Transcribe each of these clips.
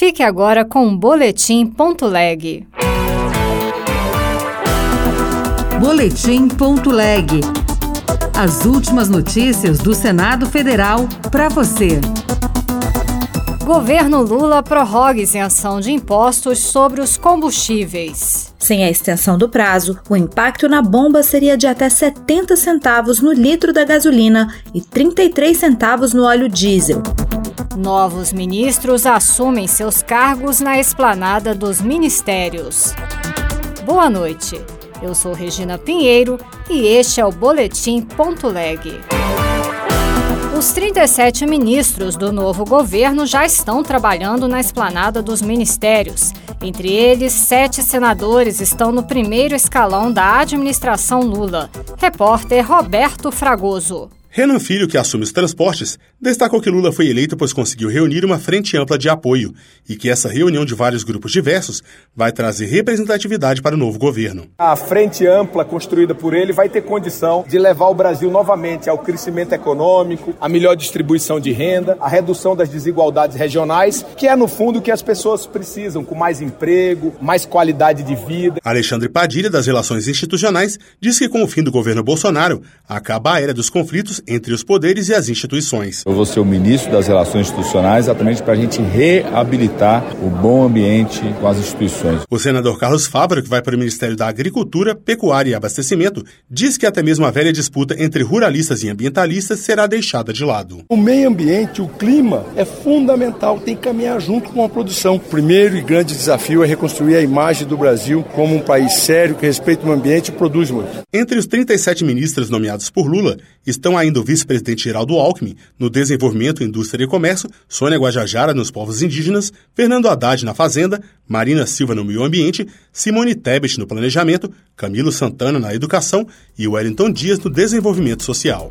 Fique agora com o Boletim Ponto Leg. Boletim Ponto Leg. As últimas notícias do Senado Federal para você. Governo Lula prorroga isenção de impostos sobre os combustíveis. Sem a extensão do prazo, o impacto na bomba seria de até 70 centavos no litro da gasolina e 33 centavos no óleo diesel. Novos ministros assumem seus cargos na esplanada dos ministérios. Boa noite. Eu sou Regina Pinheiro e este é o Boletim Ponto Leg. Os 37 ministros do novo governo já estão trabalhando na esplanada dos ministérios. Entre eles, sete senadores estão no primeiro escalão da administração Lula. Repórter Roberto Fragoso. Renan Filho, que assume os transportes, destacou que Lula foi eleito pois conseguiu reunir uma frente ampla de apoio e que essa reunião de vários grupos diversos vai trazer representatividade para o novo governo. A frente ampla construída por ele vai ter condição de levar o Brasil novamente ao crescimento econômico, a melhor distribuição de renda, a redução das desigualdades regionais, que é no fundo o que as pessoas precisam, com mais emprego, mais qualidade de vida. Alexandre Padilha, das Relações Institucionais, diz que com o fim do governo Bolsonaro, acaba a era dos conflitos entre os poderes e as instituições. Eu vou ser o ministro das Relações Institucionais exatamente para a gente reabilitar o bom ambiente com as instituições. O senador Carlos Fávaro, que vai para o Ministério da Agricultura, Pecuária e Abastecimento, diz que até mesmo a velha disputa entre ruralistas e ambientalistas será deixada de lado. O meio ambiente, o clima, é fundamental, tem que caminhar junto com a produção. O primeiro e grande desafio é reconstruir a imagem do Brasil como um país sério que respeita o ambiente e produz muito. Entre os 37 ministros nomeados por Lula estão ainda ainda o vice-presidente Geraldo Alckmin no Desenvolvimento, Indústria e Comércio, Sônia Guajajara nos povos indígenas, Fernando Haddad na Fazenda, Marina Silva no Meio Ambiente, Simone Tebet no Planejamento, Camilo Santana na Educação e Wellington Dias no Desenvolvimento Social.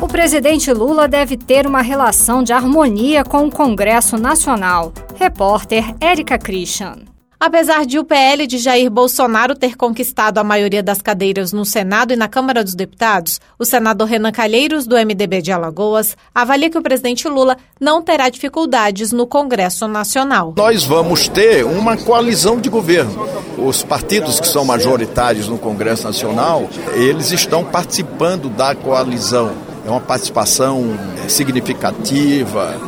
O presidente Lula deve ter uma relação de harmonia com o Congresso Nacional. Repórter Érica Christian. Apesar de o PL de Jair Bolsonaro ter conquistado a maioria das cadeiras no Senado e na Câmara dos Deputados, o senador Renan Calheiros, do MDB de Alagoas, avalia que o presidente Lula não terá dificuldades no Congresso Nacional. Nós vamos ter uma coalizão de governo. Os partidos que são majoritários no Congresso Nacional, eles estão participando da coalizão. É uma participação significativa,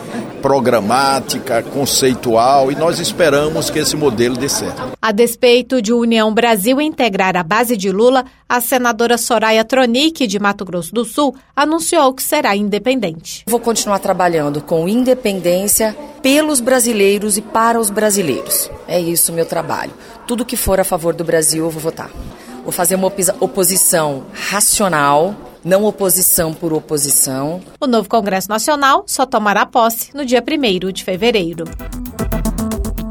programática, conceitual e nós esperamos que esse modelo dê certo. A despeito de União Brasil integrar a base de Lula, a senadora Soraya Tronic, de Mato Grosso do Sul, anunciou que será independente. Vou continuar trabalhando com independência pelos brasileiros e para os brasileiros. É isso o meu trabalho. Tudo que for a favor do Brasil, eu vou votar. Vou fazer uma oposição racional não oposição por oposição. O novo Congresso Nacional só tomará posse no dia 1 de fevereiro.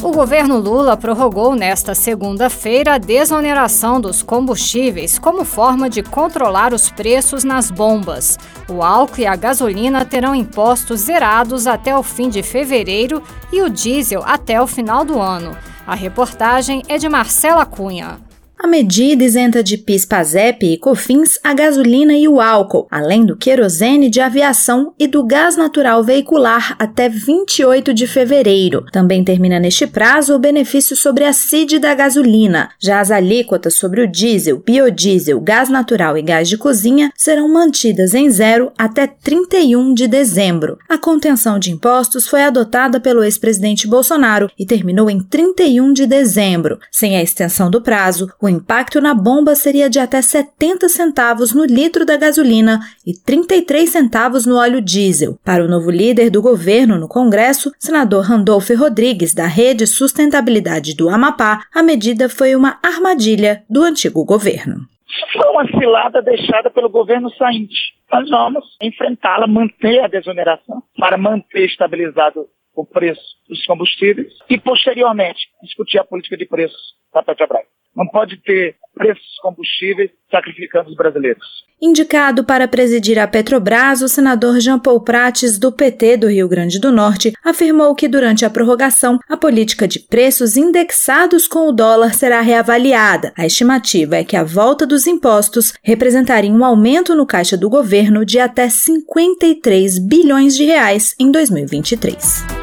O governo Lula prorrogou nesta segunda-feira a desoneração dos combustíveis como forma de controlar os preços nas bombas. O álcool e a gasolina terão impostos zerados até o fim de fevereiro e o diesel até o final do ano. A reportagem é de Marcela Cunha. A medida isenta de PIS, PASEP e COFINS a gasolina e o álcool, além do querosene de aviação e do gás natural veicular até 28 de fevereiro. Também termina neste prazo o benefício sobre a CID da gasolina. Já as alíquotas sobre o diesel, biodiesel, gás natural e gás de cozinha serão mantidas em zero até 31 de dezembro. A contenção de impostos foi adotada pelo ex-presidente Bolsonaro e terminou em 31 de dezembro. Sem a extensão do prazo, o impacto na bomba seria de até 70 centavos no litro da gasolina e 33 centavos no óleo diesel. Para o novo líder do governo no Congresso, senador Randolfo Rodrigues, da Rede Sustentabilidade do Amapá, a medida foi uma armadilha do antigo governo. Foi uma cilada deixada pelo governo sainte. Nós vamos enfrentá-la, manter a desoneração, para manter estabilizado o preço dos combustíveis e, posteriormente, discutir a política de preços da Petrobras. Não pode ter preços combustíveis sacrificando os brasileiros. Indicado para presidir a Petrobras, o senador Jean Paul Prates, do PT do Rio Grande do Norte, afirmou que durante a prorrogação, a política de preços indexados com o dólar será reavaliada. A estimativa é que a volta dos impostos representaria um aumento no caixa do governo de até 53 bilhões de reais em 2023.